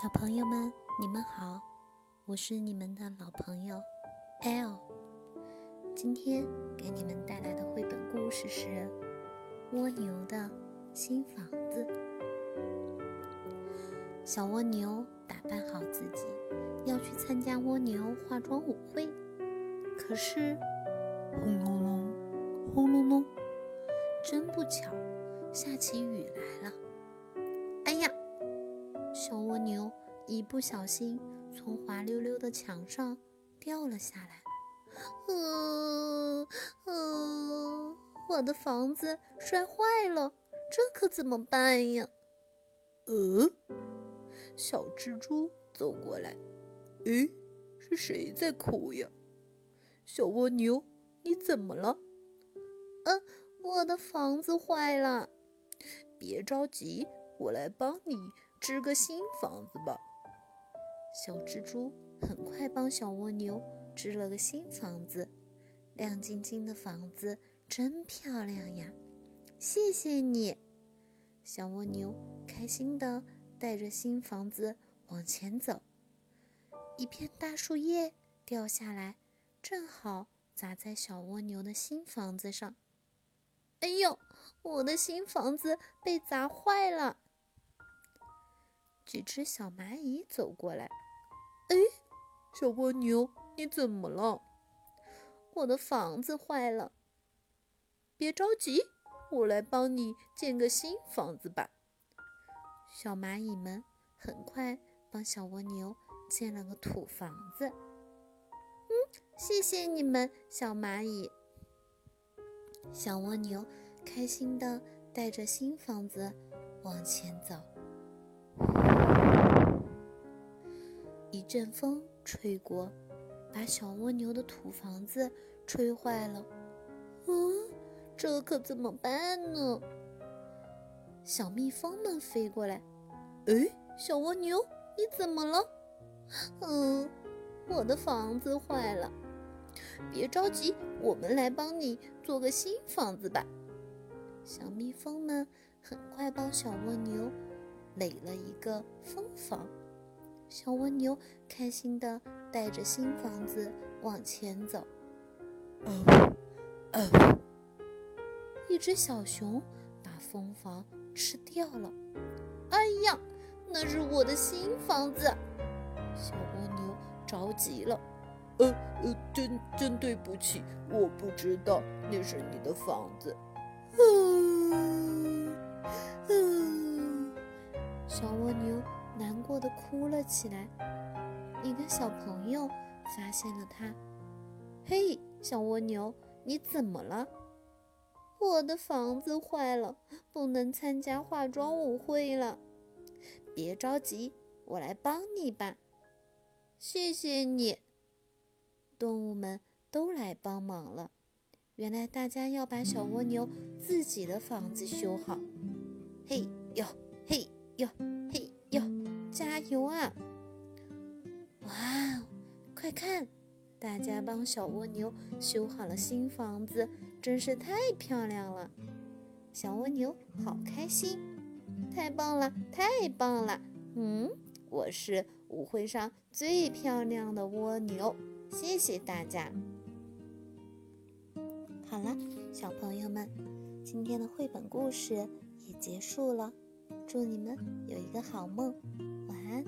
小朋友们，你们好，我是你们的老朋友 L。今天给你们带来的绘本故事是《蜗牛的新房子》。小蜗牛打扮好自己，要去参加蜗牛化妆舞会。可是，轰隆隆，轰隆隆，真不巧，下起雨来不小心从滑溜溜的墙上掉了下来，呃呃，我的房子摔坏了，这可怎么办呀？呃，小蜘蛛走过来，诶，是谁在哭呀？小蜗牛，你怎么了？呃，我的房子坏了。别着急，我来帮你。织个新房子吧，小蜘蛛很快帮小蜗牛织了个新房子，亮晶晶的房子真漂亮呀！谢谢你，小蜗牛开心地带着新房子往前走。一片大树叶掉下来，正好砸在小蜗牛的新房子上。哎呦，我的新房子被砸坏了！几只小蚂蚁走过来，哎，小蜗牛，你怎么了？我的房子坏了。别着急，我来帮你建个新房子吧。小蚂蚁们很快帮小蜗牛建了个土房子。嗯，谢谢你们，小蚂蚁。小蜗牛开心地带着新房子往前走。阵风吹过，把小蜗牛的土房子吹坏了。嗯，这可怎么办呢？小蜜蜂们飞过来，哎，小蜗牛，你怎么了？嗯，我的房子坏了。别着急，我们来帮你做个新房子吧。小蜜蜂们很快帮小蜗牛垒了一个蜂房。小蜗牛开心地带着新房子往前走。哦哦！一只小熊把蜂房吃掉了。哎呀，那是我的新房子！小蜗牛着急了。呃呃，真真对不起，我不知道那是你的房子。嗯嗯，小蜗牛。难过的哭了起来。一个小朋友发现了他，嘿，小蜗牛，你怎么了？我的房子坏了，不能参加化妆舞会了。别着急，我来帮你吧。谢谢你。动物们都来帮忙了。原来大家要把小蜗牛自己的房子修好。嘿哟，嘿哟，油啊！哇，快看，大家帮小蜗牛修好了新房子，真是太漂亮了。小蜗牛好开心，太棒了，太棒了！嗯，我是舞会上最漂亮的蜗牛，谢谢大家。好了，小朋友们，今天的绘本故事也结束了，祝你们有一个好梦晚安。